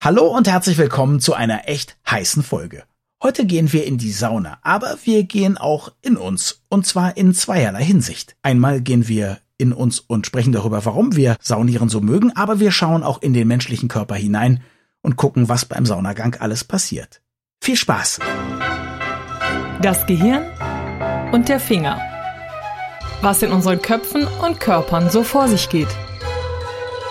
Hallo und herzlich willkommen zu einer echt heißen Folge. Heute gehen wir in die Sauna, aber wir gehen auch in uns, und zwar in zweierlei Hinsicht. Einmal gehen wir in uns und sprechen darüber, warum wir Saunieren so mögen, aber wir schauen auch in den menschlichen Körper hinein und gucken, was beim Saunagang alles passiert. Viel Spaß! Das Gehirn und der Finger. Was in unseren Köpfen und Körpern so vor sich geht.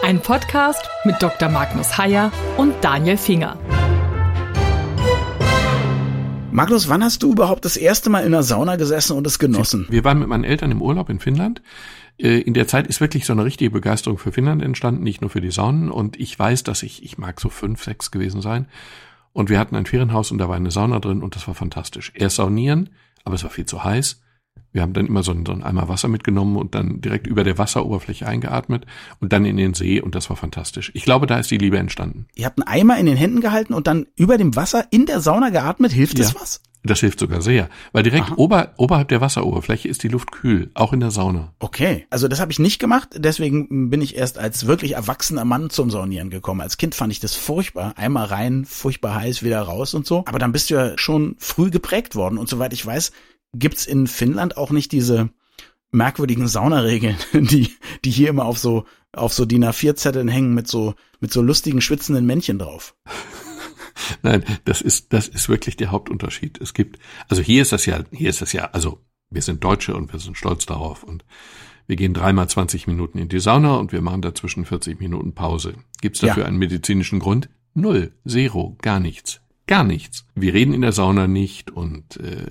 Ein Podcast mit Dr. Magnus Heyer und Daniel Finger. Magnus, wann hast du überhaupt das erste Mal in der Sauna gesessen und es genossen? Wir waren mit meinen Eltern im Urlaub in Finnland. Äh, in der Zeit ist wirklich so eine richtige Begeisterung für Finnland entstanden, nicht nur für die Saunen. Und ich weiß, dass ich, ich mag so fünf, sechs gewesen sein. Und wir hatten ein Ferienhaus und da war eine Sauna drin und das war fantastisch. Erst saunieren, aber es war viel zu heiß. Wir haben dann immer so einen, so einen Eimer Wasser mitgenommen und dann direkt über der Wasseroberfläche eingeatmet und dann in den See und das war fantastisch. Ich glaube, da ist die Liebe entstanden. Ihr habt einen Eimer in den Händen gehalten und dann über dem Wasser in der Sauna geatmet. Hilft das Ja. was? Das hilft sogar sehr, weil direkt Aha. ober, oberhalb der Wasseroberfläche ist die Luft kühl, auch in der Sauna. Okay, also das habe ich nicht gemacht, deswegen bin ich erst als wirklich erwachsener Mann zum Saunieren gekommen. Als Kind fand ich das furchtbar, einmal rein, furchtbar heiß, wieder raus und so. Aber dann bist du ja schon früh geprägt worden und soweit ich weiß, gibt's in Finnland auch nicht diese merkwürdigen Saunaregeln, die die hier immer auf so auf so DIN A4 Zetteln hängen mit so mit so lustigen schwitzenden Männchen drauf. Nein, das ist, das ist wirklich der Hauptunterschied. Es gibt, also hier ist das ja, hier ist das ja, also wir sind Deutsche und wir sind stolz darauf und wir gehen dreimal 20 Minuten in die Sauna und wir machen dazwischen 40 Minuten Pause. Gibt's dafür Ja. einen medizinischen Grund? Null, zero, gar nichts. Gar nichts. Wir reden in der Sauna nicht und äh,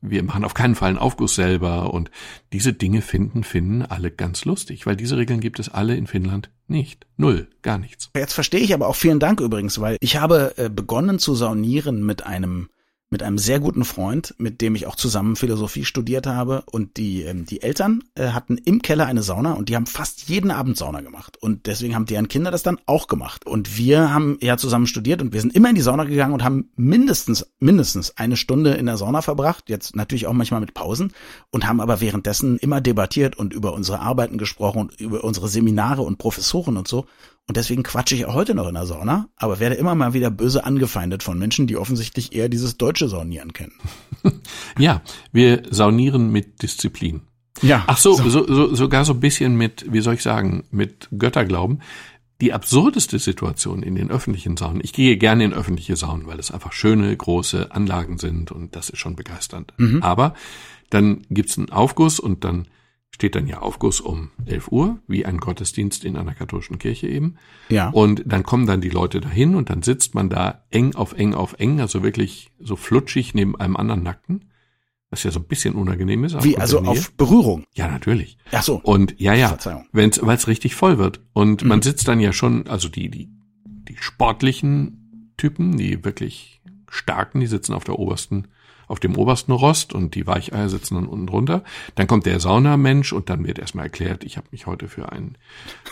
wir machen auf keinen Fall einen Aufguss selber und diese Dinge finden Finnen alle ganz lustig, weil diese Regeln gibt es alle in Finnland nicht. Null, gar nichts. Jetzt verstehe ich aber auch vielen Dank übrigens, weil ich habe äh, begonnen zu saunieren mit einem mit einem sehr guten Freund, mit dem ich auch zusammen Philosophie studiert habe. Und die ähm, die Eltern äh, hatten im Keller eine Sauna und die haben fast jeden Abend Sauna gemacht. Und deswegen haben deren Kinder das dann auch gemacht. Und wir haben ja zusammen studiert und wir sind immer in die Sauna gegangen und haben mindestens mindestens eine Stunde in der Sauna verbracht, jetzt natürlich auch manchmal mit Pausen. Und haben aber währenddessen immer debattiert und über unsere Arbeiten gesprochen und über unsere Seminare und Professoren und so und deswegen quatsche ich auch heute noch in der Sauna, aber werde immer mal wieder böse angefeindet von Menschen, die offensichtlich eher dieses deutsche Saunieren kennen. Ja, wir saunieren mit Disziplin. Ja. Ach so, so. So, sogar so ein bisschen mit, wie soll ich sagen, mit Götterglauben. Die absurdeste Situation in den öffentlichen Saunen. Ich gehe gerne in öffentliche Saunen, weil es einfach schöne, große Anlagen sind und das ist schon begeisternd. Aber dann gibt's einen Aufguss und dann steht dann ja Aufguss um 11 Uhr, wie ein Gottesdienst in einer katholischen Kirche eben. Ja. Und dann kommen dann die Leute dahin und dann sitzt man da eng auf eng auf eng, also wirklich so flutschig neben einem anderen Nackten, was ja so ein bisschen unangenehm ist. Wie, also auf Berührung. Ja, natürlich. Ach so. Und ja, ja, weil es richtig voll wird. Und man sitzt dann ja schon, also die, die, die sportlichen Typen, die wirklich starken, die sitzen auf der obersten, auf dem obersten Rost und die Weicheier sitzen dann unten drunter. Dann kommt der Saunamensch und dann wird erstmal erklärt, ich habe mich heute für einen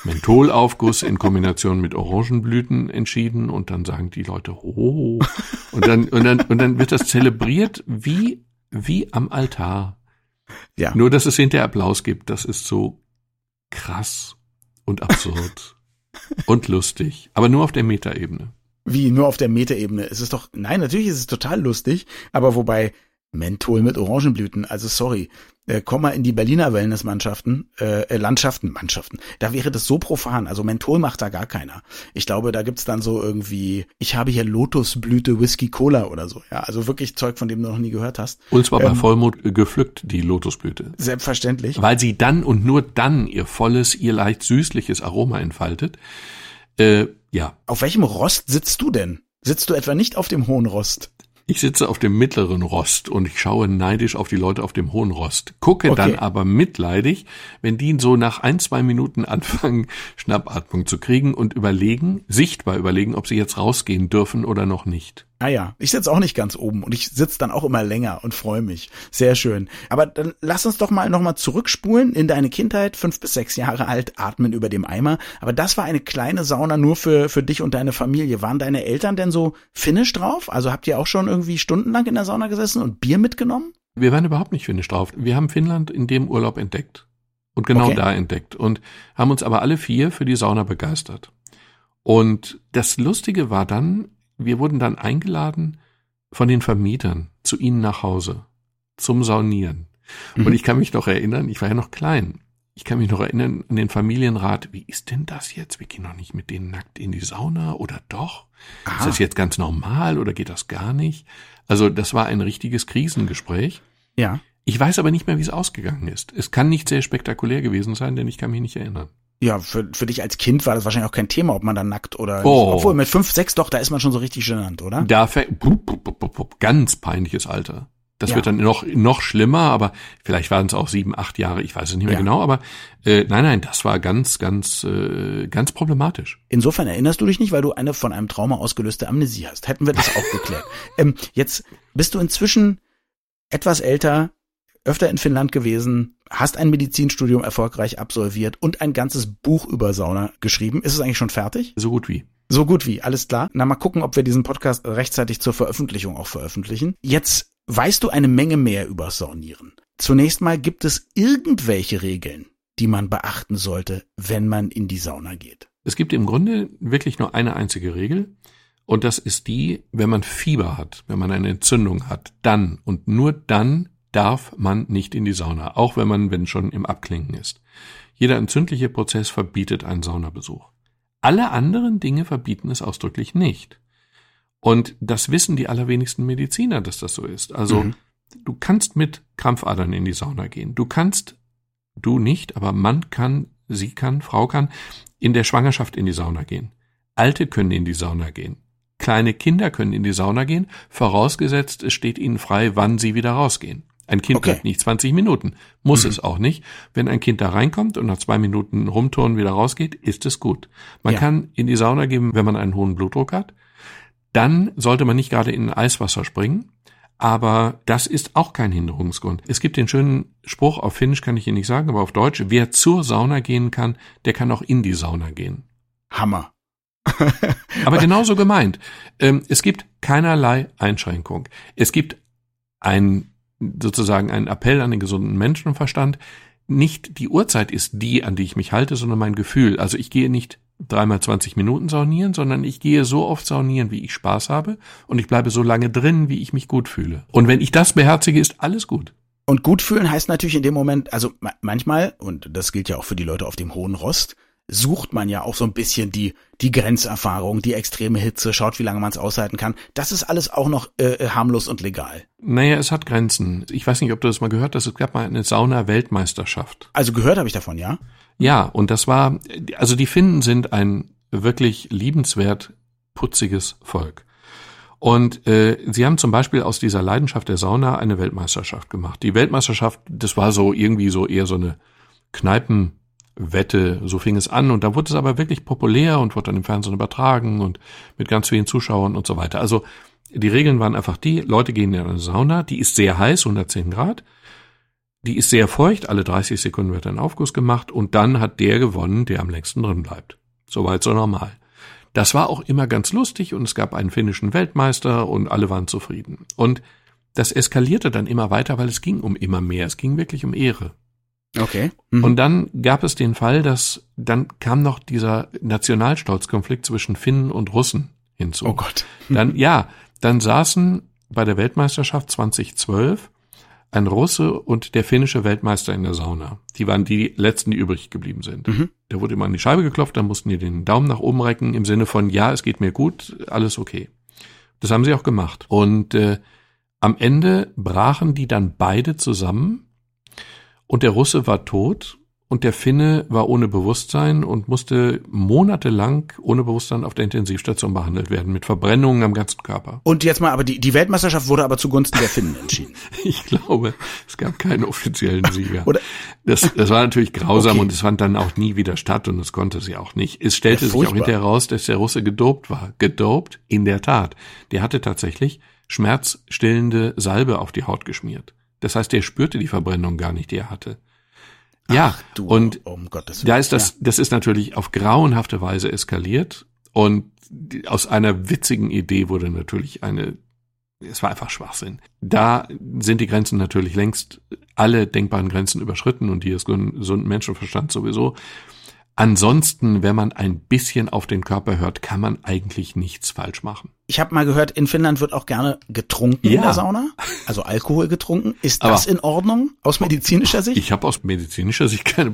Mentholaufguss in Kombination mit Orangenblüten entschieden und dann sagen die Leute, oh. Und dann, und dann, und dann wird das zelebriert wie, wie am Altar. Ja. Nur, dass es hinterher Applaus gibt, das ist so krass und absurd und lustig, aber nur auf der Metaebene. Wie, nur auf der Metaebene. Es ist doch, nein, natürlich ist es total lustig, aber wobei, Menthol mit Orangenblüten, also sorry, äh, komm mal in die Berliner Wellnessmannschaften, äh, äh, Landschaften, Mannschaften, da wäre das so profan, also Menthol macht da gar keiner. Ich glaube, da gibt's dann so irgendwie, ich habe hier Lotusblüte Whisky Cola oder so, ja, also wirklich Zeug, von dem du noch nie gehört hast. Und zwar bei Ähm. Vollmond gepflückt, die Lotusblüte. Selbstverständlich. Weil sie dann und nur dann ihr volles, ihr leicht süßliches Aroma entfaltet. Äh, ja, Auf welchem Rost sitzt du denn? Sitzt du etwa nicht auf dem hohen Rost? ich sitze auf dem mittleren Rost und ich schaue neidisch auf die Leute auf dem hohen Rost. Gucke Okay. dann aber mitleidig, wenn die so nach ein, zwei Minuten anfangen, Schnappatmung zu kriegen und überlegen, sichtbar überlegen, ob sie jetzt rausgehen dürfen oder noch nicht. Ah ja, ich sitze auch nicht ganz oben und ich sitze dann auch immer länger und freue mich. Sehr schön. Aber dann lass uns doch mal nochmal zurückspulen in deine Kindheit, fünf bis sechs Jahre alt, atmen über dem Eimer. Aber das war eine kleine Sauna nur für, für dich und deine Familie. Waren deine Eltern denn so finnisch drauf? Also habt ihr auch schon irgendwie stundenlang in der Sauna gesessen und Bier mitgenommen? Wir waren überhaupt nicht finnisch drauf. Wir haben Finnland in dem Urlaub entdeckt. Und genau Okay. da entdeckt. Und haben uns aber alle vier für die Sauna begeistert. Und das Lustige war dann, wir wurden dann eingeladen von den Vermietern zu ihnen nach Hause zum Saunieren. Mhm. Und ich kann mich noch erinnern, ich war ja noch klein. Ich kann mich noch erinnern an den Familienrat, wie ist denn das jetzt? Wir gehen doch nicht mit denen nackt in die Sauna oder doch? Aha. Ist das jetzt ganz normal oder geht das gar nicht? Also das war ein richtiges Krisengespräch. Ja. Ich weiß aber nicht mehr, wie es ausgegangen ist. Es kann nicht sehr spektakulär gewesen sein, denn ich kann mich nicht erinnern. Ja, für, für dich als Kind war das wahrscheinlich auch kein Thema, ob man da nackt oder oh. nicht. Obwohl mit fünf, sechs doch, da ist man schon so richtig genannt, oder? Da ganz peinliches Alter. Das ja. wird dann noch, noch schlimmer, aber vielleicht waren es auch sieben, acht Jahre, ich weiß es nicht mehr ja. genau, aber äh, nein, nein, das war ganz, ganz, äh, ganz problematisch. Insofern erinnerst du dich nicht, weil du eine von einem Trauma ausgelöste Amnesie hast. Hätten wir das auch geklärt. ähm, jetzt bist du inzwischen etwas älter, öfter in Finnland gewesen, hast ein Medizinstudium erfolgreich absolviert und ein ganzes Buch über Sauna geschrieben. Ist es eigentlich schon fertig? So gut wie. So gut wie, alles klar. Na, mal gucken, ob wir diesen Podcast rechtzeitig zur Veröffentlichung auch veröffentlichen. Jetzt weißt du eine Menge mehr über Saunieren. Zunächst mal gibt es irgendwelche Regeln, die man beachten sollte, wenn man in die Sauna geht. Es gibt im Grunde wirklich nur eine einzige Regel. Und das ist die, wenn man Fieber hat, wenn man eine Entzündung hat, dann und nur dann darf man nicht in die Sauna, auch wenn man, wenn schon im Abklinken ist. Jeder entzündliche Prozess verbietet einen Saunabesuch. Alle anderen Dinge verbieten es ausdrücklich nicht. Und das wissen die allerwenigsten Mediziner, dass das so ist. Also mhm. du kannst mit Krampfadern in die Sauna gehen. Du kannst, du nicht, aber Mann kann, sie kann, Frau kann in der Schwangerschaft in die Sauna gehen. Alte können in die Sauna gehen. Kleine Kinder können in die Sauna gehen, vorausgesetzt es steht ihnen frei, wann sie wieder rausgehen. Ein Kind okay. bleibt nicht 20 Minuten. Muss mhm. es auch nicht. Wenn ein Kind da reinkommt und nach zwei Minuten rumturnen wieder rausgeht, ist es gut. Man ja. kann in die Sauna gehen, wenn man einen hohen Blutdruck hat. Dann sollte man nicht gerade in Eiswasser springen. Aber das ist auch kein Hinderungsgrund. Es gibt den schönen Spruch, auf Finnisch kann ich Ihnen nicht sagen, aber auf Deutsch, wer zur Sauna gehen kann, der kann auch in die Sauna gehen. Hammer. aber genauso gemeint. Ähm, es gibt keinerlei Einschränkung. Es gibt ein sozusagen ein Appell an den gesunden Menschenverstand. Nicht die Uhrzeit ist die, an die ich mich halte, sondern mein Gefühl. Also ich gehe nicht dreimal 20 Minuten saunieren, sondern ich gehe so oft saunieren, wie ich Spaß habe und ich bleibe so lange drin, wie ich mich gut fühle. Und wenn ich das beherzige, ist alles gut. Und gut fühlen heißt natürlich in dem Moment, also manchmal, und das gilt ja auch für die Leute auf dem hohen Rost, sucht man ja auch so ein bisschen die, die Grenzerfahrung, die extreme Hitze, schaut, wie lange man es aushalten kann. Das ist alles auch noch äh, äh, harmlos und legal. Naja, es hat Grenzen. Ich weiß nicht, ob du das mal gehört hast, es gab mal eine Sauna-Weltmeisterschaft. Also gehört habe ich davon, ja? Ja, und das war, also die Finnen sind ein wirklich liebenswert putziges Volk. Und äh, sie haben zum Beispiel aus dieser Leidenschaft der Sauna eine Weltmeisterschaft gemacht. Die Weltmeisterschaft, das war so irgendwie so eher so eine Kneipen Wette, so fing es an und da wurde es aber wirklich populär und wurde dann im Fernsehen übertragen und mit ganz vielen Zuschauern und so weiter. Also die Regeln waren einfach die, Leute gehen in eine Sauna, die ist sehr heiß, 110 Grad, die ist sehr feucht, alle 30 Sekunden wird ein Aufguss gemacht und dann hat der gewonnen, der am längsten drin bleibt. Soweit so normal. Das war auch immer ganz lustig und es gab einen finnischen Weltmeister und alle waren zufrieden. Und das eskalierte dann immer weiter, weil es ging um immer mehr. Es ging wirklich um Ehre. Okay. Mhm. Und dann gab es den Fall, dass dann kam noch dieser Nationalstolzkonflikt zwischen Finnen und Russen hinzu. Oh Gott. Dann, ja, dann saßen bei der Weltmeisterschaft 2012 ein Russe und der finnische Weltmeister in der Sauna. Die waren die letzten, die übrig geblieben sind. Mhm. Da wurde immer an die Scheibe geklopft, dann mussten die den Daumen nach oben recken im Sinne von, ja, es geht mir gut, alles okay. Das haben sie auch gemacht. Und äh, am Ende brachen die dann beide zusammen und der Russe war tot und der Finne war ohne Bewusstsein und musste monatelang ohne Bewusstsein auf der Intensivstation behandelt werden mit Verbrennungen am ganzen Körper. Und jetzt mal, aber die, die Weltmeisterschaft wurde aber zugunsten der Finnen entschieden. ich glaube, es gab keinen offiziellen Sieger. Oder? Das, das war natürlich grausam okay. und es fand dann auch nie wieder statt und es konnte sie auch nicht. Es stellte ja, sich auch hinterher raus, dass der Russe gedopt war. Gedopt, in der Tat. Der hatte tatsächlich schmerzstillende Salbe auf die Haut geschmiert. Das heißt, er spürte die Verbrennung gar nicht, die er hatte. Ja, Ach, du, und um da ist das, ja. das ist natürlich auf grauenhafte Weise eskaliert und aus einer witzigen Idee wurde natürlich eine, es war einfach Schwachsinn. Da sind die Grenzen natürlich längst alle denkbaren Grenzen überschritten und die des gesunden Menschenverstand sowieso. Ansonsten, wenn man ein bisschen auf den Körper hört, kann man eigentlich nichts falsch machen. Ich habe mal gehört, in Finnland wird auch gerne getrunken Ja. in der Sauna, also Alkohol getrunken. Ist Aber- das in Ordnung aus medizinischer Sicht? Ich habe aus medizinischer Sicht keine,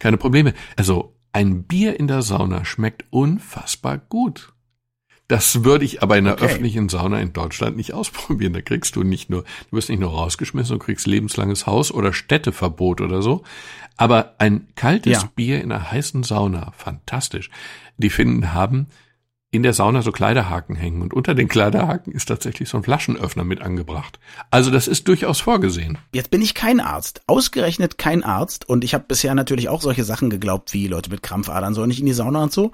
keine Probleme. Also ein Bier in der Sauna schmeckt unfassbar gut. Das würde ich aber in der Okay. öffentlichen Sauna in Deutschland nicht ausprobieren. Da kriegst du nicht nur, du wirst nicht nur rausgeschmissen, du kriegst lebenslanges Haus oder Städteverbot oder so. Aber ein kaltes Ja. Bier in einer heißen Sauna, fantastisch. Die Finnen haben in der Sauna so Kleiderhaken hängen und unter den Kleiderhaken ist tatsächlich so ein Flaschenöffner mit angebracht. Also das ist durchaus vorgesehen. Jetzt bin ich kein Arzt, ausgerechnet kein Arzt und ich habe bisher natürlich auch solche Sachen geglaubt, wie Leute mit Krampfadern sollen nicht in die Sauna und so.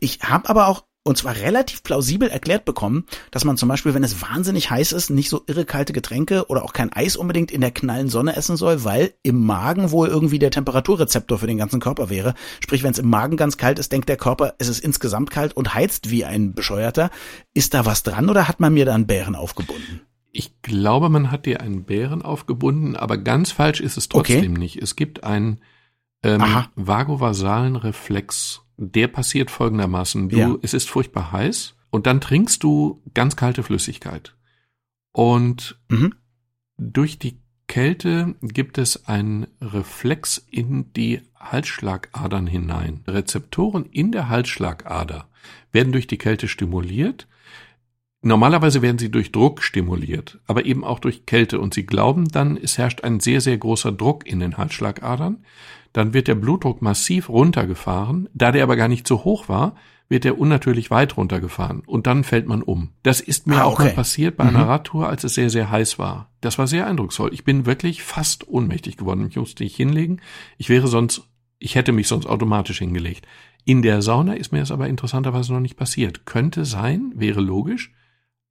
Ich habe aber auch und zwar relativ plausibel erklärt bekommen, dass man zum Beispiel, wenn es wahnsinnig heiß ist, nicht so irre kalte Getränke oder auch kein Eis unbedingt in der knallen Sonne essen soll, weil im Magen wohl irgendwie der Temperaturrezeptor für den ganzen Körper wäre. Sprich, wenn es im Magen ganz kalt ist, denkt der Körper, es ist insgesamt kalt und heizt wie ein Bescheuerter. Ist da was dran oder hat man mir da einen Bären aufgebunden? Ich glaube, man hat dir einen Bären aufgebunden, aber ganz falsch ist es trotzdem Okay. nicht. Es gibt einen ähm, vagovasalen Reflex. Der passiert folgendermaßen. Du, Ja. es ist furchtbar heiß und dann trinkst du ganz kalte Flüssigkeit. Und Mhm. durch die Kälte gibt es einen Reflex in die Halsschlagadern hinein. Rezeptoren in der Halsschlagader werden durch die Kälte stimuliert. Normalerweise werden sie durch Druck stimuliert, aber eben auch durch Kälte. Und sie glauben dann, es herrscht ein sehr, sehr großer Druck in den Halsschlagadern. Dann wird der Blutdruck massiv runtergefahren. Da der aber gar nicht so hoch war, wird er unnatürlich weit runtergefahren. Und dann fällt man um. Das ist mir Ah, auch mal okay. passiert bei einer Radtour, als es sehr, sehr heiß war. Das war sehr eindrucksvoll. Ich bin wirklich fast ohnmächtig geworden. Ich musste mich hinlegen. Ich wäre sonst, ich hätte mich sonst automatisch hingelegt. In der Sauna ist mir das aber interessanterweise noch nicht passiert. Könnte sein, wäre logisch.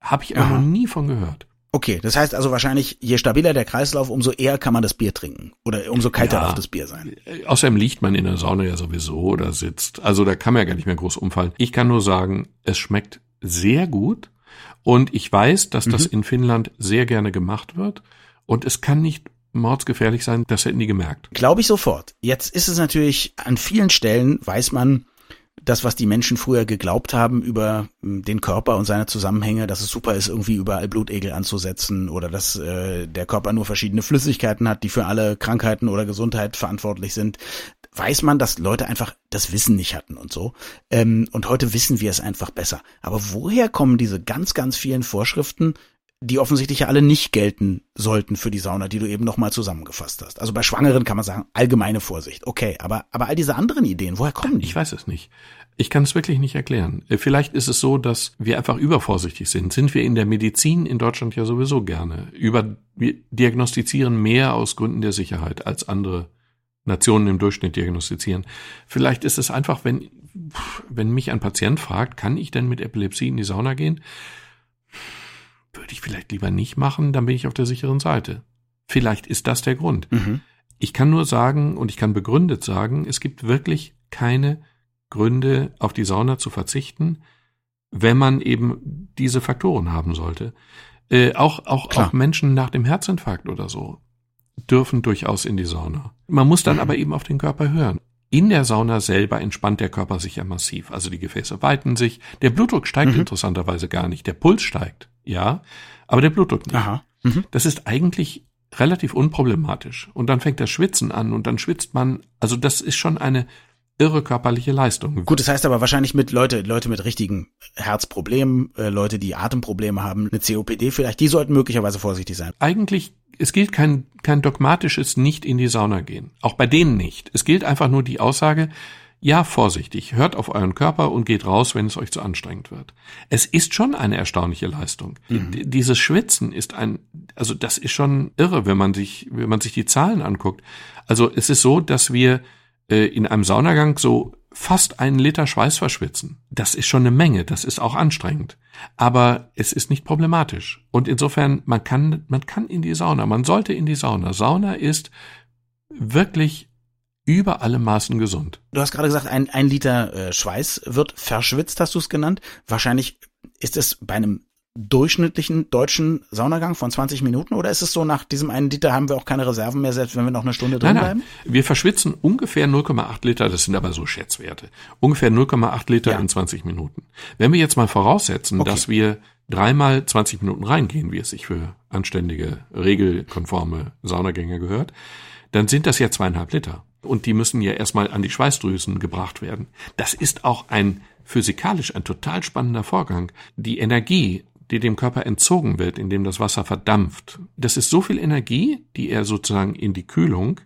Habe ich aber noch nie von gehört. Okay, das heißt also wahrscheinlich, je stabiler der Kreislauf, umso eher kann man das Bier trinken. Oder umso kälter Ja. darf das Bier sein. Äh, Außerdem liegt man in der Sauna ja sowieso oder sitzt. Also da kann man ja gar nicht mehr groß umfallen. Ich kann nur sagen, es schmeckt sehr gut. Und ich weiß, dass das in Finnland sehr gerne gemacht wird. Und es kann nicht mordsgefährlich sein, das hätten die gemerkt. Glaube ich sofort. Jetzt ist es natürlich, an vielen Stellen weiß man, das, was die Menschen früher geglaubt haben über m, den Körper und seine Zusammenhänge, dass es super ist, irgendwie überall Blutegel anzusetzen oder dass äh, der Körper nur verschiedene Flüssigkeiten hat, die für alle Krankheiten oder Gesundheit verantwortlich sind, weiß man, dass Leute einfach das Wissen nicht hatten und so. Ähm, und heute wissen wir es einfach besser. Aber woher kommen diese ganz, ganz vielen Vorschriften, die offensichtlich ja alle nicht gelten sollten für die Sauna, die du eben nochmal zusammengefasst hast. Also bei Schwangeren kann man sagen, allgemeine Vorsicht, okay, aber, aber all diese anderen Ideen, woher kommen die? Ich weiß es nicht. Ich kann es wirklich nicht erklären. Äh, Vielleicht ist es so, dass wir einfach übervorsichtig sind. Sind wir in der Medizin in Deutschland ja sowieso gerne. Über, wir diagnostizieren mehr aus Gründen der Sicherheit als andere Nationen im Durchschnitt diagnostizieren. Vielleicht ist es einfach, wenn, wenn mich ein Patient fragt, kann ich denn mit Epilepsie in die Sauna gehen? Würde ich vielleicht lieber nicht machen, dann bin ich auf der sicheren Seite. Vielleicht ist das der Grund. Mhm. Ich kann nur sagen und ich kann begründet sagen, es gibt wirklich keine Gründe, auf die Sauna zu verzichten, wenn man eben diese Faktoren haben sollte. Äh, auch, auch, Klar. auch Menschen nach dem Herzinfarkt oder so dürfen durchaus in die Sauna. Man muss dann aber eben auf den Körper hören. In der Sauna selber entspannt der Körper sich ja massiv. Also die Gefäße weiten sich. Der Blutdruck steigt Mhm. interessanterweise gar nicht. Der Puls steigt, ja, aber der Blutdruck nicht. Aha. Mhm. Das ist eigentlich relativ unproblematisch. Und dann fängt das Schwitzen an und dann schwitzt man. Also das ist schon eine irre körperliche Leistung. Gut, das heißt aber wahrscheinlich mit Leute, Leute mit richtigen Herzproblemen, äh, Leute, die Atemprobleme haben, eine COPD vielleicht, die sollten möglicherweise vorsichtig sein. Eigentlich, es gilt kein, kein dogmatisches nicht in die Sauna gehen. Auch bei denen nicht. Es gilt einfach nur die Aussage, ja, vorsichtig, hört auf euren Körper und geht raus, wenn es euch zu anstrengend wird. Es ist schon eine erstaunliche Leistung. D- Dieses Schwitzen ist ein, also das ist schon irre, wenn man sich, wenn man sich die Zahlen anguckt. Also es ist so, dass wir äh, in einem Saunagang so fast einen Liter Schweiß verschwitzen. Das ist schon eine Menge, das ist auch anstrengend. Aber es ist nicht problematisch. Und insofern, man kann, man kann in die Sauna, man sollte in die Sauna. Sauna ist wirklich über alle Maßen gesund. Du hast gerade gesagt, ein, ein Liter äh, Schweiß wird verschwitzt, hast du es genannt. Wahrscheinlich ist es bei einem durchschnittlichen deutschen Saunagang von 20 Minuten oder ist es so, nach diesem einen Liter haben wir auch keine Reserven mehr, selbst wenn wir noch eine Stunde drin Nein, bleiben? Wir verschwitzen ungefähr 0,8 Liter, das sind aber so Schätzwerte. Ungefähr 0,8 Liter Ja. in 20 Minuten. Wenn wir jetzt mal voraussetzen, Okay. dass wir dreimal 20 Minuten reingehen, wie es sich für anständige, regelkonforme Saunagänger gehört, dann sind das ja zweieinhalb Liter. Und die müssen ja erstmal an die Schweißdrüsen gebracht werden. Das ist auch ein physikalisch ein total spannender Vorgang. Die Energie, die dem Körper entzogen wird, indem das Wasser verdampft, das ist so viel Energie, die er sozusagen in die Kühlung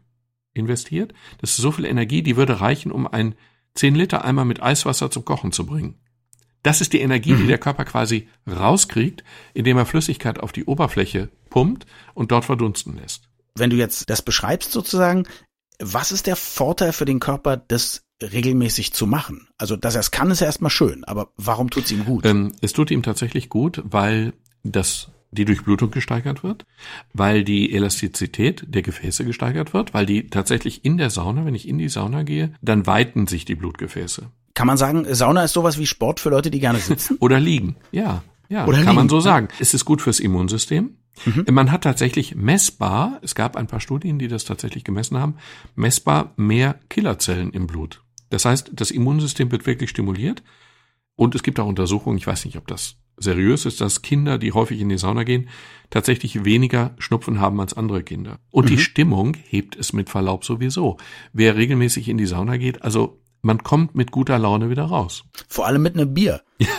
investiert. Das ist so viel Energie, die würde reichen, um ein 10 Liter Eimer mit Eiswasser zum Kochen zu bringen. Das ist die Energie, die der Körper quasi rauskriegt, indem er Flüssigkeit auf die Oberfläche pumpt und dort verdunsten lässt. Wenn du jetzt das beschreibst sozusagen, was ist der Vorteil für den Körper, das regelmäßig zu machen? Also, dass er es kann, ist ja erstmal schön, aber warum tut's ihm gut? Ähm, es tut ihm tatsächlich gut, weil das die Durchblutung gesteigert wird, weil die Elastizität der Gefäße gesteigert wird, weil die tatsächlich in der Sauna, wenn ich in die Sauna gehe, dann weiten sich die Blutgefäße. Kann man sagen, Sauna ist sowas wie Sport für Leute, die gerne sitzen? Oder liegen. Ja, ja, Oder kann man liegen. so sagen. Es ist gut fürs Immunsystem. Mhm. Man hat tatsächlich messbar, es gab ein paar Studien, die das tatsächlich gemessen haben, messbar mehr Killerzellen im Blut. Das heißt, das Immunsystem wird wirklich stimuliert. Und es gibt auch Untersuchungen, ich weiß nicht, ob das seriös ist, dass Kinder, die häufig in die Sauna gehen, tatsächlich weniger Schnupfen haben als andere Kinder. Und die Stimmung hebt es mit Verlaub sowieso. Wer regelmäßig in die Sauna geht, also man kommt mit guter Laune wieder raus. Vor allem mit einem Bier.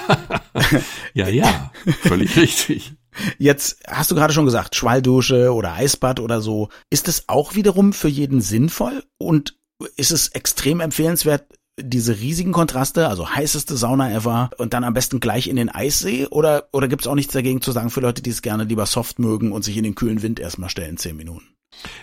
Ja, ja, völlig richtig. Jetzt hast du gerade schon gesagt, Schwalldusche oder Eisbad oder so. Ist es auch wiederum für jeden sinnvoll? Und ist es extrem empfehlenswert, diese riesigen Kontraste, also heißeste Sauna ever und dann am besten gleich in den Eissee? Oder, oder gibt es auch nichts dagegen zu sagen für Leute, die es gerne lieber soft mögen und sich in den kühlen Wind erstmal stellen, zehn Minuten?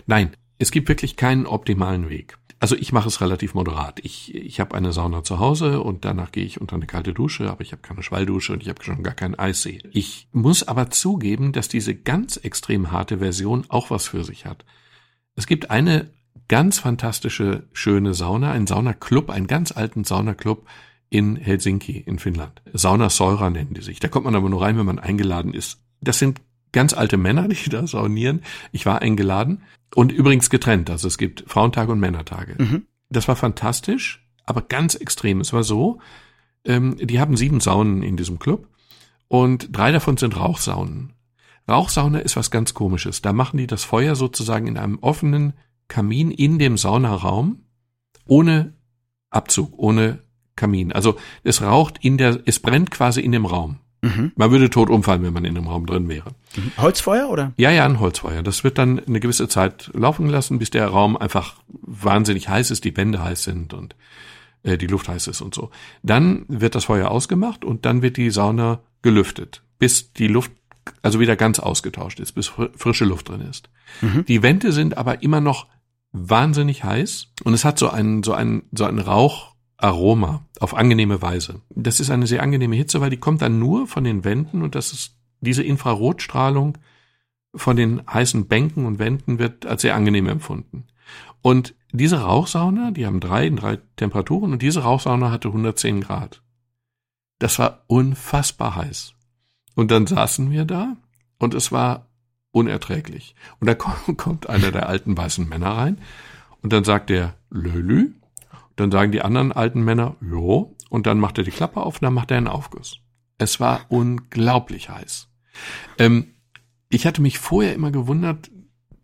Nein, es gibt wirklich keinen optimalen Weg. Also ich mache es relativ moderat. Ich, ich habe eine Sauna zu Hause und danach gehe ich unter eine kalte Dusche, aber ich habe keine Schwalldusche und ich habe schon gar keinen Eissee. Ich muss aber zugeben, dass diese ganz extrem harte Version auch was für sich hat. Es gibt eine ganz fantastische, schöne Sauna, einen Saunaclub, einen ganz alten Saunaclub in Helsinki in Finnland. Sauna Seura nennen die sich. Da kommt man aber nur rein, wenn man eingeladen ist. Das sind ganz alte Männer, die da saunieren. Ich war eingeladen und übrigens getrennt. Also es gibt Frauentage und Männertage. Mhm. Das war fantastisch, aber ganz extrem. Es war so, ähm, die haben sieben Saunen in diesem Club und drei davon sind Rauchsaunen. Rauchsauna ist was ganz komisches. Da machen die das Feuer sozusagen in einem offenen Kamin in dem Saunaraum ohne Abzug, ohne Kamin. Also es raucht in der, es brennt quasi in dem Raum. Mhm. Man würde tot umfallen, wenn man in dem Raum drin wäre. Mhm. Holzfeuer oder? Ja, ja, ein Holzfeuer. Das wird dann eine gewisse Zeit laufen gelassen, bis der Raum einfach wahnsinnig heiß ist, die Wände heiß sind und äh, die Luft heiß ist und so. Dann wird das Feuer ausgemacht und dann wird die Sauna gelüftet, bis die Luft also wieder ganz ausgetauscht ist, bis fr frische Luft drin ist. Mhm. Die Wände sind aber immer noch wahnsinnig heiß und es hat so einen so einen so einen Raucharoma auf angenehme Weise. Das ist eine sehr angenehme Hitze, weil die kommt dann nur von den Wänden und das ist diese Infrarotstrahlung von den heißen Bänken und Wänden wird als sehr angenehm empfunden. Und diese Rauchsauna, die haben drei, drei Temperaturen und diese Rauchsauna hatte 110 Grad. Das war unfassbar heiß. Und dann saßen wir da und es war unerträglich. Und da kommt, kommt einer der alten weißen Männer rein und dann sagt er Lölü. Dann sagen die anderen alten Männer Jo. Und dann macht er die Klappe auf und dann macht er einen Aufguss. Es war unglaublich heiß. Ähm, ich hatte mich vorher immer gewundert,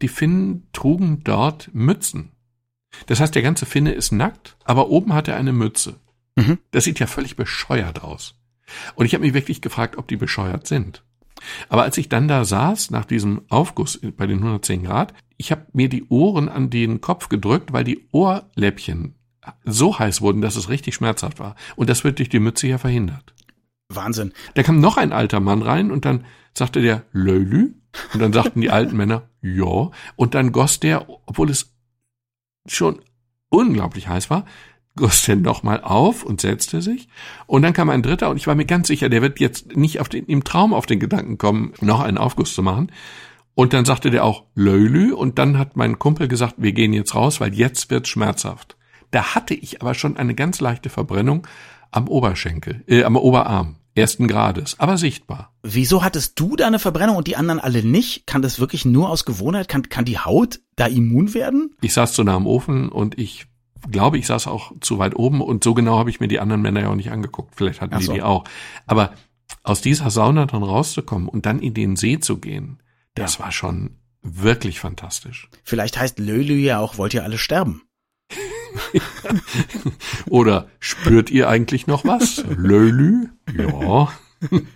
die Finnen trugen dort Mützen. Das heißt, der ganze Finne ist nackt, aber oben hat er eine Mütze. Mhm. Das sieht ja völlig bescheuert aus. Und ich habe mich wirklich gefragt, ob die bescheuert sind. Aber als ich dann da saß, nach diesem Aufguss bei den 110 Grad, ich habe mir die Ohren an den Kopf gedrückt, weil die Ohrläppchen so heiß wurden, dass es richtig schmerzhaft war. Und das wird durch die Mütze ja verhindert. Wahnsinn. Da kam noch ein alter Mann rein und dann sagte der Löylü. Und dann sagten die alten Männer, ja. Und dann goss der, obwohl es schon unglaublich heiß war, goss der nochmal auf und setzte sich. Und dann kam ein dritter und ich war mir ganz sicher, der wird jetzt nicht auf den, im Traum auf den Gedanken kommen, noch einen Aufguss zu machen. Und dann sagte der auch Löylü und dann hat mein Kumpel gesagt, wir gehen jetzt raus, weil jetzt wird's schmerzhaft. Da hatte ich aber schon eine ganz leichte Verbrennung am Oberschenkel, äh, am Oberarm. ersten Grades, aber sichtbar. Wieso hattest du da eine Verbrennung und die anderen alle nicht? Kann das wirklich nur aus Gewohnheit? Kann, kann die Haut da immun werden? Ich saß zu nah am Ofen und ich glaube, ich saß auch zu weit oben und so genau habe ich mir die anderen Männer ja auch nicht angeguckt. Vielleicht hatten die so. die auch. Aber aus dieser Sauna dann rauszukommen und dann in den See zu gehen, das ja. war schon wirklich fantastisch. Vielleicht heißt Lölu ja auch, wollt ihr alle sterben? Oder spürt ihr eigentlich noch was? Lölu? Ja.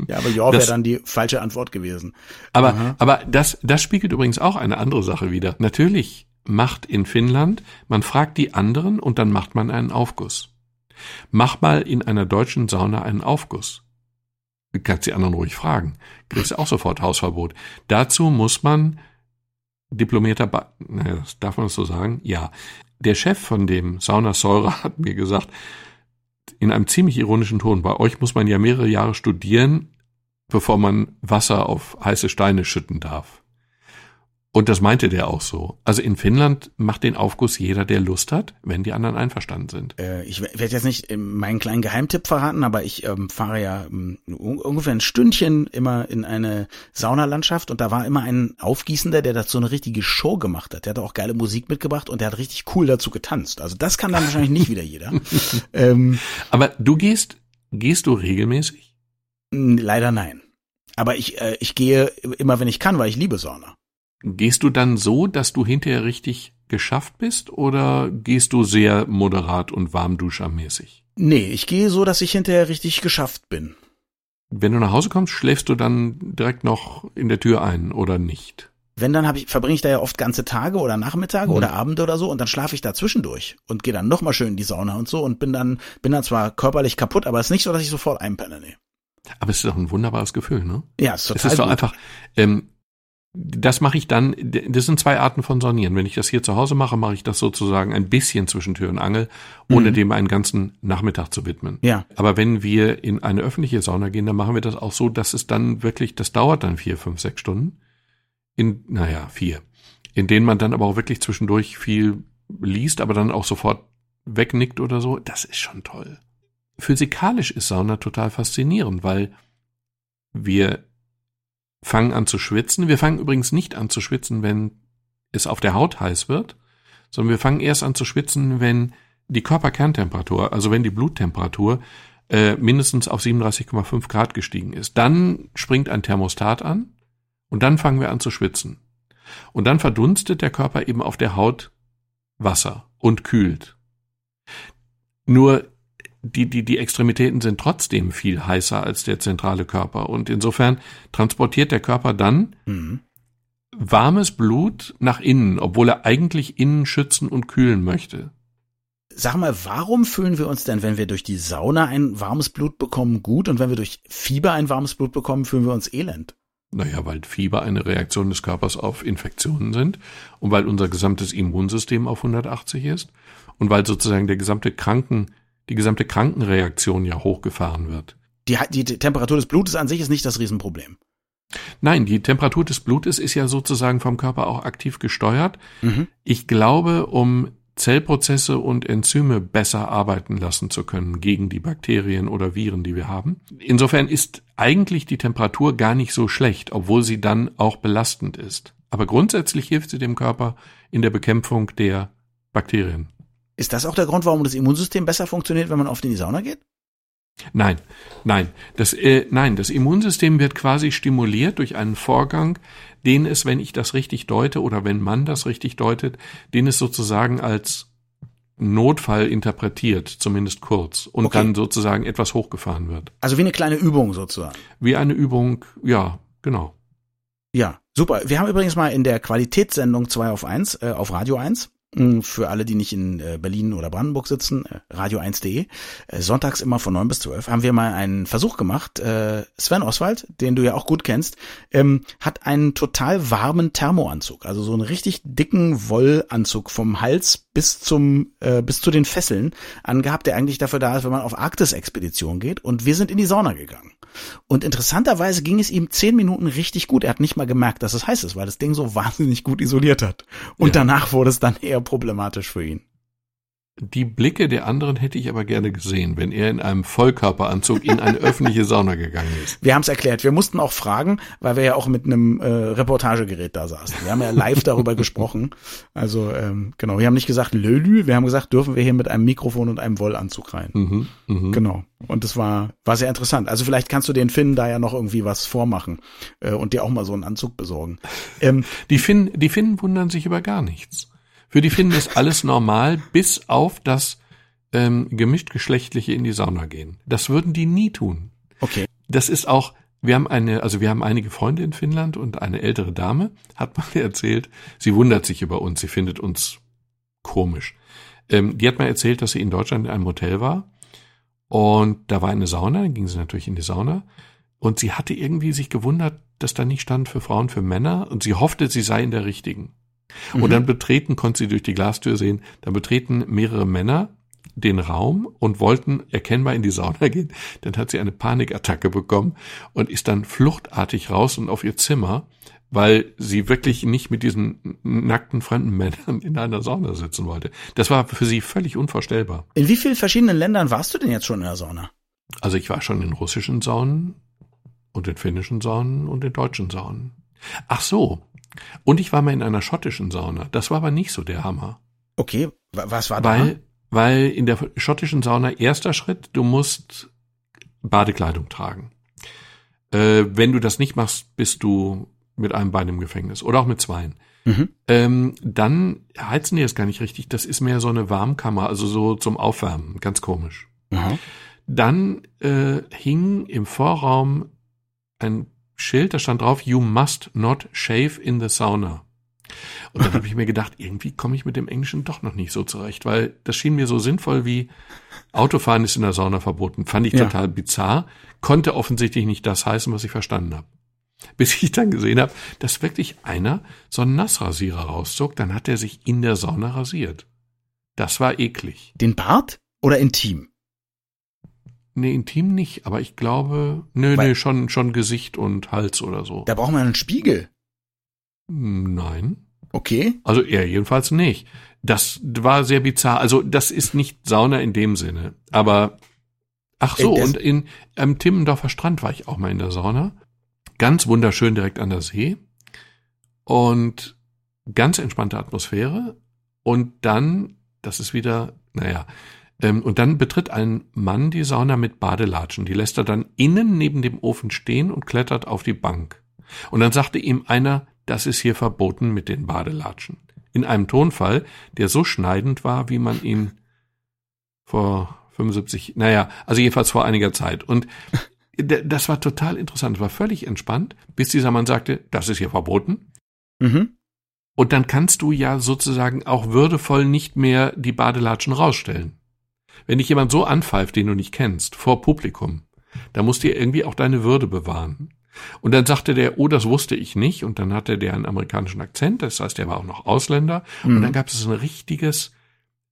Ja, aber ja wäre dann die falsche Antwort gewesen. Aber, Aha. aber das, das spiegelt übrigens auch eine andere Sache wieder. Natürlich macht in Finnland, man fragt die anderen und dann macht man einen Aufguss. Mach mal in einer deutschen Sauna einen Aufguss. Du kannst die anderen ruhig fragen. Kriegst auch sofort Hausverbot. Dazu muss man diplomierter, ba naja, darf man das so sagen? Ja. Der Chef von dem Saunasäure hat mir gesagt, in einem ziemlich ironischen Ton, bei euch muss man ja mehrere Jahre studieren, bevor man Wasser auf heiße Steine schütten darf. Und das meinte der auch so. Also in Finnland macht den Aufguss jeder, der Lust hat, wenn die anderen einverstanden sind. Äh, ich werde jetzt nicht meinen kleinen Geheimtipp verraten, aber ich ähm, fahre ja ähm, ungefähr ein Stündchen immer in eine Saunalandschaft und da war immer ein Aufgießender, der dazu eine richtige Show gemacht hat. Der hat auch geile Musik mitgebracht und der hat richtig cool dazu getanzt. Also das kann dann wahrscheinlich nicht wieder jeder. ähm, aber du gehst, gehst du regelmäßig? Leider nein. Aber ich, äh, ich gehe immer, wenn ich kann, weil ich liebe Sauna. Gehst du dann so, dass du hinterher richtig geschafft bist oder gehst du sehr moderat und warmduschermäßig? Nee, ich gehe so, dass ich hinterher richtig geschafft bin. Wenn du nach Hause kommst, schläfst du dann direkt noch in der Tür ein oder nicht? Wenn dann habe ich verbringe ich da ja oft ganze Tage oder Nachmittage mhm. oder Abende oder so und dann schlafe ich da zwischendurch und gehe dann noch mal schön in die Sauna und so und bin dann bin dann zwar körperlich kaputt, aber es ist nicht so, dass ich sofort einpenne, nee. Aber es ist doch ein wunderbares Gefühl, ne? Ja, es ist total Es ist doch einfach ähm, das mache ich dann, das sind zwei Arten von Sonieren. Wenn ich das hier zu Hause mache, mache ich das sozusagen ein bisschen zwischen Tür und Angel, ohne mhm. dem einen ganzen Nachmittag zu widmen. Ja. Aber wenn wir in eine öffentliche Sauna gehen, dann machen wir das auch so, dass es dann wirklich, das dauert dann vier, fünf, sechs Stunden. In, naja, vier. In denen man dann aber auch wirklich zwischendurch viel liest, aber dann auch sofort wegnickt oder so. Das ist schon toll. Physikalisch ist Sauna total faszinierend, weil wir fangen an zu schwitzen. Wir fangen übrigens nicht an zu schwitzen, wenn es auf der Haut heiß wird, sondern wir fangen erst an zu schwitzen, wenn die Körperkerntemperatur, also wenn die Bluttemperatur äh, mindestens auf 37,5 Grad gestiegen ist. Dann springt ein Thermostat an und dann fangen wir an zu schwitzen. Und dann verdunstet der Körper eben auf der Haut Wasser und kühlt. Nur die, die, die Extremitäten sind trotzdem viel heißer als der zentrale Körper. Und insofern transportiert der Körper dann mhm. warmes Blut nach innen, obwohl er eigentlich innen schützen und kühlen möchte. Sag mal, warum fühlen wir uns denn, wenn wir durch die Sauna ein warmes Blut bekommen, gut und wenn wir durch Fieber ein warmes Blut bekommen, fühlen wir uns elend? Naja, weil Fieber eine Reaktion des Körpers auf Infektionen sind und weil unser gesamtes Immunsystem auf 180 ist und weil sozusagen der gesamte Kranken die gesamte Krankenreaktion ja hochgefahren wird. Die, die Temperatur des Blutes an sich ist nicht das Riesenproblem. Nein, die Temperatur des Blutes ist ja sozusagen vom Körper auch aktiv gesteuert. Mhm. Ich glaube, um Zellprozesse und Enzyme besser arbeiten lassen zu können gegen die Bakterien oder Viren, die wir haben. Insofern ist eigentlich die Temperatur gar nicht so schlecht, obwohl sie dann auch belastend ist. Aber grundsätzlich hilft sie dem Körper in der Bekämpfung der Bakterien. Ist das auch der Grund, warum das Immunsystem besser funktioniert, wenn man oft in die Sauna geht? Nein, nein, das, äh, nein, das Immunsystem wird quasi stimuliert durch einen Vorgang, den es, wenn ich das richtig deute oder wenn man das richtig deutet, den es sozusagen als Notfall interpretiert, zumindest kurz, und okay. dann sozusagen etwas hochgefahren wird. Also wie eine kleine Übung sozusagen. Wie eine Übung, ja, genau. Ja, super. Wir haben übrigens mal in der Qualitätssendung 2 auf 1 äh, auf Radio 1 hm, für alle, die nicht in äh, Berlin oder Brandenburg sitzen, äh, radio1.de, äh, sonntags immer von 9 bis 12, haben wir mal einen Versuch gemacht. Sven Oswald, den du ja auch gut kennst, ähm, hat einen total warmen Thermoanzug, also so einen richtig dicken Wollanzug vom Hals bis zum bis zu den Fesseln angehabt, der eigentlich dafür da ist, wenn man auf Arktis-Expedition geht. Und wir sind in die Sauna gegangen. Und interessanterweise ging es ihm zehn Minuten richtig gut. Er hat nicht mal gemerkt, dass es heiß ist, weil das Ding so wahnsinnig gut isoliert hat. Und ja. danach wurde es dann eher problematisch für ihn. Die Blicke der anderen hätte ich aber gerne gesehen, wenn er in einem Vollkörperanzug in eine öffentliche Sauna gegangen ist. Wir haben es erklärt. Wir mussten auch fragen, weil wir ja auch mit einem äh, Reportagegerät da saßen. Wir haben ja live darüber gesprochen. Also ähm, genau, wir haben nicht gesagt Lölü, wir haben gesagt, dürfen wir hier mit einem Mikrofon und einem Wollanzug rein. Mhm, mh. Genau. Und das war war sehr interessant. Also vielleicht kannst du den Finnen da ja noch irgendwie was vormachen äh, und dir auch mal so einen Anzug besorgen. Ähm, Die Finnen, die Finnen wundern sich über gar nichts. Für die Finnen ist alles normal, bis auf das ähm, gemischtgeschlechtliche in die Sauna gehen. Das würden die nie tun. okay. Das ist auch, wir haben eine, also wir haben einige Freunde in Finnland und eine ältere Dame hat mal erzählt, sie wundert sich über uns, sie findet uns komisch. Ähm, die hat mal erzählt, dass sie in Deutschland in einem Hotel war und da war eine Sauna, dann ging sie natürlich in die Sauna und sie hatte irgendwie sich gewundert, dass da nicht stand für Frauen, für Männer und sie hoffte, sie sei in der richtigen. Und Mhm. dann betreten, konnte sie durch die Glastür sehen, dann betreten mehrere Männer den Raum und wollten erkennbar in die Sauna gehen. Dann hat sie eine Panikattacke bekommen und ist dann fluchtartig raus und auf ihr Zimmer, weil sie wirklich nicht mit diesen nackten fremden Männern in einer Sauna sitzen wollte. Das war für sie völlig unvorstellbar. In wie vielen verschiedenen Ländern warst du denn jetzt schon in der Sauna? Also ich war schon in russischen Saunen und in finnischen Saunen und in deutschen Saunen. Ach so. Und ich war mal in einer schottischen Sauna. Das war aber nicht so der Hammer. Okay, wa- was war da? Weil, weil in der schottischen Sauna erster Schritt, du musst Badekleidung tragen. Äh, wenn du das nicht machst, bist du mit einem Bein im Gefängnis oder auch mit zweien. Mhm. Ähm, dann heizen die das gar nicht richtig. Das ist mehr so eine Warmkammer, also so zum Aufwärmen. Ganz komisch. Aha. Dann äh, hing im Vorraum ein Schild, da stand drauf, You must not shave in the sauna. Und dann habe ich mir gedacht, irgendwie komme ich mit dem Englischen doch noch nicht so zurecht, weil das schien mir so sinnvoll wie Autofahren ist in der Sauna verboten. Fand ich Ja. total bizarr, konnte offensichtlich nicht das heißen, was ich verstanden habe. Bis ich dann gesehen habe, dass wirklich einer so einen Nassrasierer rauszog, dann hat er sich in der Sauna rasiert. Das war eklig. Den Bart oder intim? Nee, intim nicht, aber ich glaube, nö, Weil- nö, schon, schon Gesicht und Hals oder so. Da braucht man einen Spiegel. Hm, Nein. Okay. Also er jedenfalls nicht. Das war sehr bizarr. Also das ist nicht Sauna in dem Sinne. Aber ach so, Äh, das- und in am Timmendorfer Strand war ich auch mal in der Sauna. Ganz wunderschön direkt an der See. Und ganz entspannte Atmosphäre. Und dann, das ist wieder, naja, ähm, und dann betritt ein Mann die Sauna mit Badelatschen. Die lässt er dann innen neben dem Ofen stehen und klettert auf die Bank. Und dann sagte ihm einer, das ist hier verboten mit den Badelatschen. In einem Tonfall, der so schneidend war, wie man ihn vor 75, naja, also jedenfalls vor einiger Zeit. Und das war total interessant, es war völlig entspannt, bis dieser Mann sagte, das ist hier verboten. Mhm. Und dann kannst du ja sozusagen auch würdevoll nicht mehr die Badelatschen rausstellen. Wenn dich jemand so anpfeift, den du nicht kennst, vor Publikum, da musst du irgendwie auch deine Würde bewahren. Und dann sagte der, oh, das wusste ich nicht. Und dann hatte der einen amerikanischen Akzent, das heißt, der war auch noch Ausländer. Und Mhm. dann gab es ein richtiges,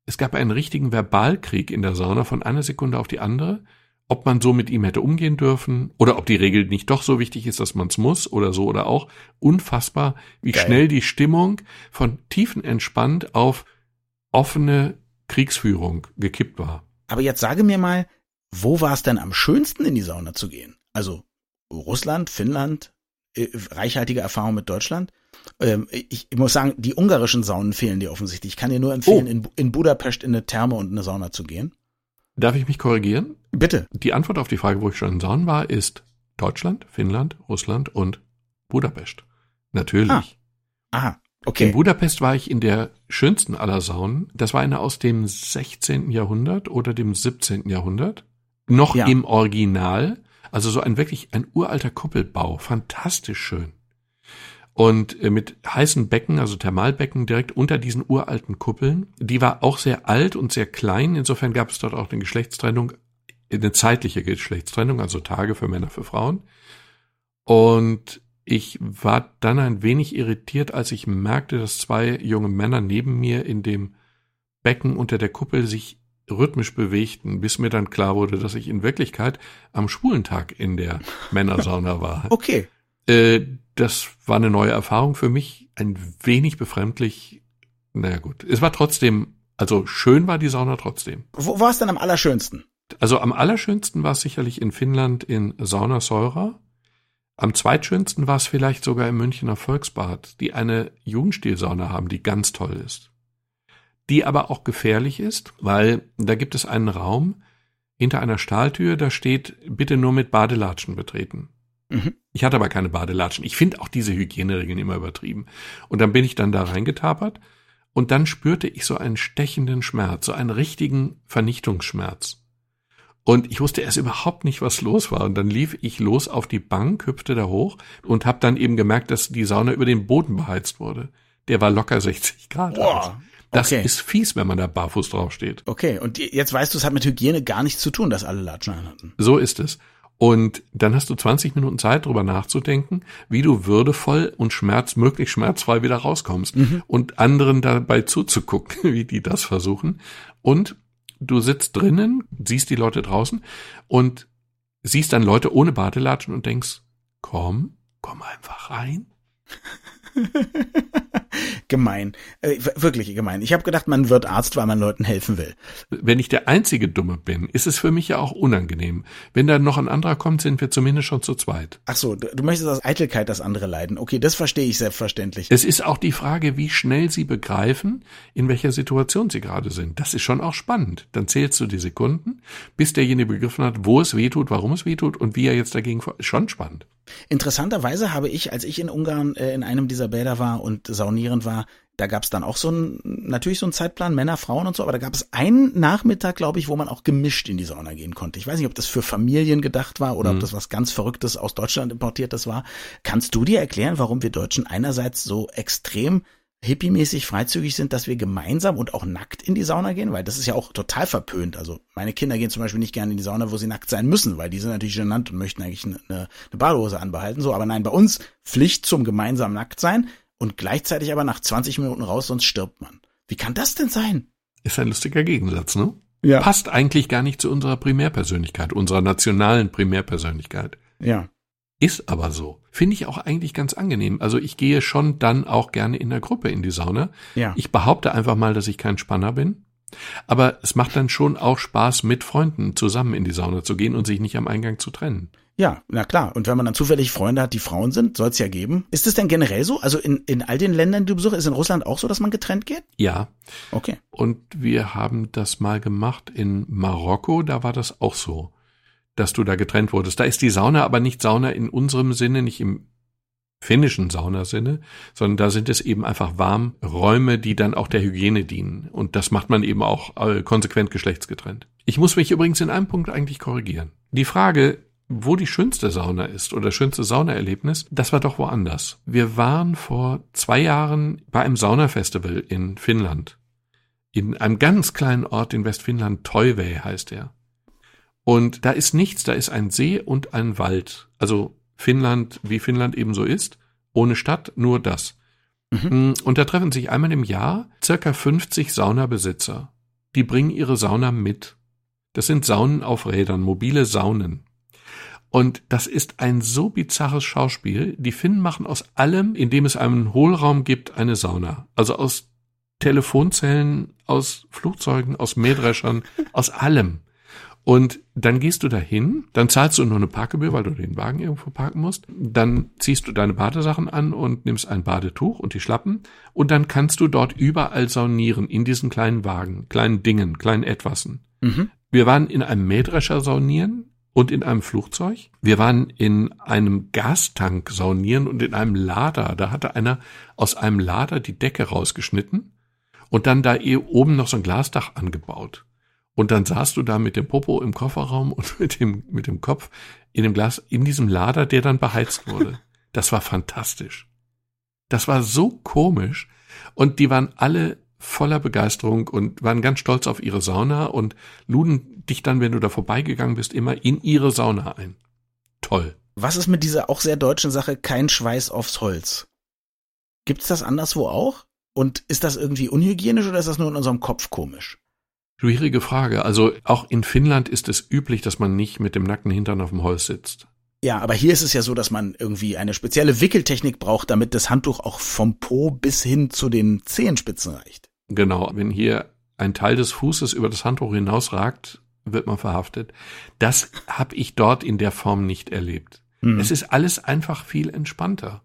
es gab einen richtigen Verbalkrieg in der Sauna von einer Sekunde auf die andere, ob man so mit ihm hätte umgehen dürfen oder ob die Regel nicht doch so wichtig ist, dass man es muss oder so oder auch. Unfassbar, wie Geil. schnell die Stimmung von tiefenentspannt auf offene Kriegsführung gekippt war. Aber jetzt sage mir mal, wo war es denn am schönsten in die Sauna zu gehen? Also Russland, Finnland, äh, reichhaltige Erfahrung mit Deutschland. Ähm, ich, ich muss sagen, die ungarischen Saunen fehlen dir offensichtlich. Ich kann dir nur empfehlen, Oh. in, in Budapest in eine Therme und eine Sauna zu gehen. Darf ich mich korrigieren? Bitte. Die Antwort auf die Frage, wo ich schon in Saunen war, ist Deutschland, Finnland, Russland und Budapest. Natürlich. Ah, Aha, In okay. Budapest war ich in der schönsten aller Saunen. Das war eine aus dem 16. Jahrhundert oder dem 17. Jahrhundert. Noch Ja. im Original. Also so ein wirklich ein uralter Kuppelbau. Fantastisch schön. Und äh, mit heißen Becken, also Thermalbecken direkt unter diesen uralten Kuppeln. Die war auch sehr alt und sehr klein. Insofern gab es dort auch eine Geschlechtstrennung, eine zeitliche Geschlechtstrennung, also Tage für Männer, für Frauen. Und ich war dann ein wenig irritiert, als ich merkte, dass zwei junge Männer neben mir in dem Becken unter der Kuppel sich rhythmisch bewegten, bis mir dann klar wurde, dass ich in Wirklichkeit am Schwulentag in der Männersauna war. Okay. Äh, das war eine neue Erfahrung für mich, ein wenig befremdlich. Naja gut, es war trotzdem Also schön war die Sauna trotzdem. Wo war es denn am allerschönsten? Also am allerschönsten war es sicherlich in Finnland in Sauna Seura. Am zweitschönsten war es vielleicht sogar im Münchner Volksbad, die eine Jugendstilsauna haben, die ganz toll ist. Die aber auch gefährlich ist, weil da gibt es einen Raum hinter einer Stahltür, da steht bitte nur mit Badelatschen betreten. Mhm. Ich hatte aber keine Badelatschen. Ich finde auch diese Hygieneregeln immer übertrieben. Und dann bin ich dann da reingetapert und dann spürte ich so einen stechenden Schmerz, so einen richtigen Vernichtungsschmerz. Und ich wusste erst überhaupt nicht, was los war. Und dann lief ich los auf die Bank, hüpfte da hoch und habe dann eben gemerkt, dass die Sauna über den Boden beheizt wurde. Der war locker 60 Grad. Boah, das okay. ist fies, wenn man da barfuß draufsteht. Okay, und jetzt weißt du, es hat mit Hygiene gar nichts zu tun, dass alle Latschen hatten. So ist es. Und dann hast du 20 Minuten Zeit, drüber nachzudenken, wie du würdevoll und schmerz, möglichst schmerzfrei wieder rauskommst mhm. und anderen dabei zuzugucken, wie die das versuchen. Und du sitzt drinnen, siehst die Leute draußen und siehst dann Leute ohne Badelatschen und denkst, komm, komm einfach rein. gemein. Äh, wirklich gemein. Ich habe gedacht, man wird Arzt, weil man Leuten helfen will. Wenn ich der einzige Dumme bin, ist es für mich ja auch unangenehm. Wenn dann noch ein anderer kommt, sind wir zumindest schon zu zweit. Ach so, du möchtest aus Eitelkeit, dass andere leiden. Okay, das verstehe ich selbstverständlich. Es ist auch die Frage, wie schnell sie begreifen, in welcher Situation sie gerade sind. Das ist schon auch spannend. Dann zählst du die Sekunden, bis derjenige begriffen hat, wo es weh tut, warum es weh tut und wie er jetzt dagegen. Schon spannend. Interessanterweise habe ich, als ich in Ungarn äh, in einem dieser Bäder war und saunieren war, da gab es dann auch so ein, natürlich so ein Zeitplan, Männer, Frauen und so, aber da gab es einen Nachmittag, glaube ich, wo man auch gemischt in die Sauna gehen konnte. Ich weiß nicht, ob das für Familien gedacht war oder mhm. ob das was ganz Verrücktes aus Deutschland importiertes war. Kannst du dir erklären, warum wir Deutschen einerseits so extrem hippiemäßig freizügig sind, dass wir gemeinsam und auch nackt in die Sauna gehen, weil das ist ja auch total verpönt. Also meine Kinder gehen zum Beispiel nicht gerne in die Sauna, wo sie nackt sein müssen, weil die sind natürlich genannt und möchten eigentlich eine, eine Badehose anbehalten. So, aber nein, bei uns Pflicht zum gemeinsamen nackt sein und gleichzeitig aber nach 20 Minuten raus, sonst stirbt man. Wie kann das denn sein? Ist ein lustiger Gegensatz, ne? Ja. Passt eigentlich gar nicht zu unserer Primärpersönlichkeit, unserer nationalen Primärpersönlichkeit. Ja. Ist aber so. Finde ich auch eigentlich ganz angenehm. Also ich gehe schon dann auch gerne in der Gruppe in die Sauna. Ja. Ich behaupte einfach mal, dass ich kein Spanner bin. Aber es macht dann schon auch Spaß, mit Freunden zusammen in die Sauna zu gehen und sich nicht am Eingang zu trennen. Ja, na klar. Und wenn man dann zufällig Freunde hat, die Frauen sind, soll es ja geben. Ist es denn generell so? Also in, in all den Ländern, die du besuchst, ist in Russland auch so, dass man getrennt geht? Ja. Okay. Und wir haben das mal gemacht in Marokko, da war das auch so dass du da getrennt wurdest. Da ist die Sauna aber nicht Sauna in unserem Sinne, nicht im finnischen Saunasinne, sondern da sind es eben einfach Warmräume, die dann auch der Hygiene dienen. Und das macht man eben auch äh, konsequent geschlechtsgetrennt. Ich muss mich übrigens in einem Punkt eigentlich korrigieren. Die Frage, wo die schönste Sauna ist oder schönste Saunaerlebnis, das war doch woanders. Wir waren vor zwei Jahren bei einem Saunafestival in Finnland. In einem ganz kleinen Ort in Westfinnland, Toivey heißt er. Und da ist nichts, da ist ein See und ein Wald. Also Finnland, wie Finnland eben so ist, ohne Stadt, nur das. Mhm. Mm, und da treffen sich einmal im Jahr circa 50 Saunabesitzer. Die bringen ihre Sauna mit. Das sind Saunen auf Rädern, mobile Saunen. Und das ist ein so bizarres Schauspiel. Die Finnen machen aus allem, in dem es einen Hohlraum gibt, eine Sauna. Also aus Telefonzellen, aus Flugzeugen, aus Mähdreschern, aus allem. Und dann gehst du dahin, dann zahlst du nur eine Parkgebühr, weil du den Wagen irgendwo parken musst. Dann ziehst du deine Badesachen an und nimmst ein Badetuch und die Schlappen. Und dann kannst du dort überall saunieren, in diesen kleinen Wagen, kleinen Dingen, kleinen Etwassen. Mhm. Wir waren in einem Mähdrescher saunieren und in einem Flugzeug. Wir waren in einem Gastank saunieren und in einem Lader. Da hatte einer aus einem Lader die Decke rausgeschnitten und dann da eh oben noch so ein Glasdach angebaut. Und dann saßt du da mit dem Popo im Kofferraum und mit dem, mit dem Kopf in dem Glas, in diesem Lader, der dann beheizt wurde. Das war fantastisch. Das war so komisch. Und die waren alle voller Begeisterung und waren ganz stolz auf ihre Sauna und luden dich dann, wenn du da vorbeigegangen bist, immer in ihre Sauna ein. Toll. Was ist mit dieser auch sehr deutschen Sache kein Schweiß aufs Holz? Gibt's das anderswo auch? Und ist das irgendwie unhygienisch oder ist das nur in unserem Kopf komisch? Schwierige Frage. Also auch in Finnland ist es üblich, dass man nicht mit dem nackten Hintern auf dem Holz sitzt. Ja, aber hier ist es ja so, dass man irgendwie eine spezielle Wickeltechnik braucht, damit das Handtuch auch vom Po bis hin zu den Zehenspitzen reicht. Genau, wenn hier ein Teil des Fußes über das Handtuch hinausragt, wird man verhaftet. Das habe ich dort in der Form nicht erlebt. Mhm. Es ist alles einfach viel entspannter.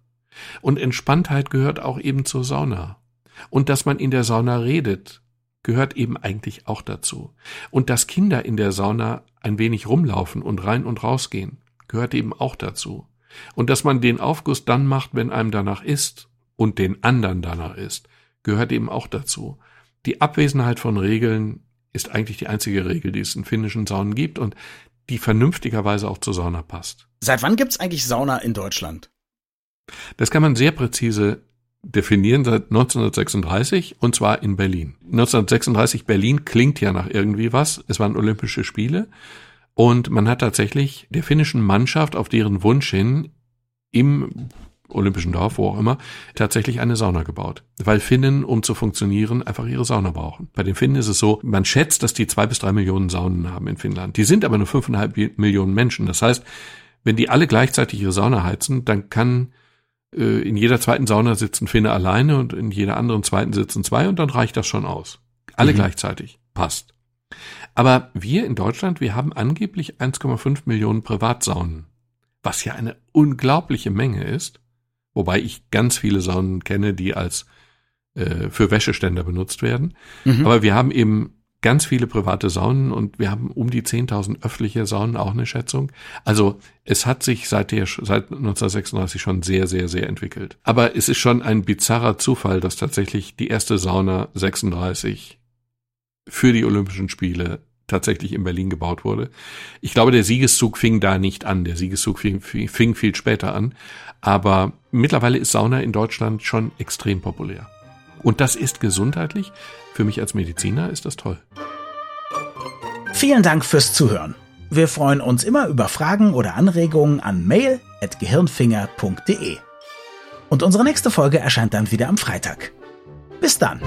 Und Entspanntheit gehört auch eben zur Sauna. Und dass man in der Sauna redet, gehört eben eigentlich auch dazu. Und dass Kinder in der Sauna ein wenig rumlaufen und rein und rausgehen, gehört eben auch dazu. Und dass man den Aufguss dann macht, wenn einem danach ist und den anderen danach ist, gehört eben auch dazu. Die Abwesenheit von Regeln ist eigentlich die einzige Regel, die es in finnischen Saunen gibt und die vernünftigerweise auch zur Sauna passt. Seit wann gibt's eigentlich Sauna in Deutschland? Das kann man sehr präzise definieren seit 1936 und zwar in Berlin. 1936 Berlin klingt ja nach irgendwie was. Es waren Olympische Spiele und man hat tatsächlich der finnischen Mannschaft auf deren Wunsch hin im Olympischen Dorf, wo auch immer, tatsächlich eine Sauna gebaut. Weil Finnen, um zu funktionieren, einfach ihre Sauna brauchen. Bei den Finnen ist es so, man schätzt, dass die zwei bis drei Millionen Saunen haben in Finnland. Die sind aber nur fünfeinhalb Millionen Menschen. Das heißt, wenn die alle gleichzeitig ihre Sauna heizen, dann kann äh, in jeder zweiten Sauna sitzen Finne alleine und in jeder anderen zweiten sitzen zwei und dann reicht das schon aus. Alle mhm. gleichzeitig. Passt. Aber wir in Deutschland, wir haben angeblich 1,5 Millionen Privatsaunen, was ja eine unglaubliche Menge ist, wobei ich ganz viele Saunen kenne, die als äh, für Wäscheständer benutzt werden. Mhm. Aber wir haben eben ganz viele private Saunen und wir haben um die 10.000 öffentliche Saunen, auch eine Schätzung. Also es hat sich seit, der, seit 1936 schon sehr, sehr, sehr entwickelt. Aber es ist schon ein bizarrer Zufall, dass tatsächlich die erste Sauna 36 für die Olympischen Spiele tatsächlich in Berlin gebaut wurde. Ich glaube, der Siegeszug fing da nicht an. Der Siegeszug fing, fing viel später an. Aber mittlerweile ist Sauna in Deutschland schon extrem populär. Und das ist gesundheitlich. Für mich als Mediziner ist das toll. Vielen Dank fürs Zuhören. Wir freuen uns immer über Fragen oder Anregungen an mail.gehirnfinger.de. Und unsere nächste Folge erscheint dann wieder am Freitag. Bis dann.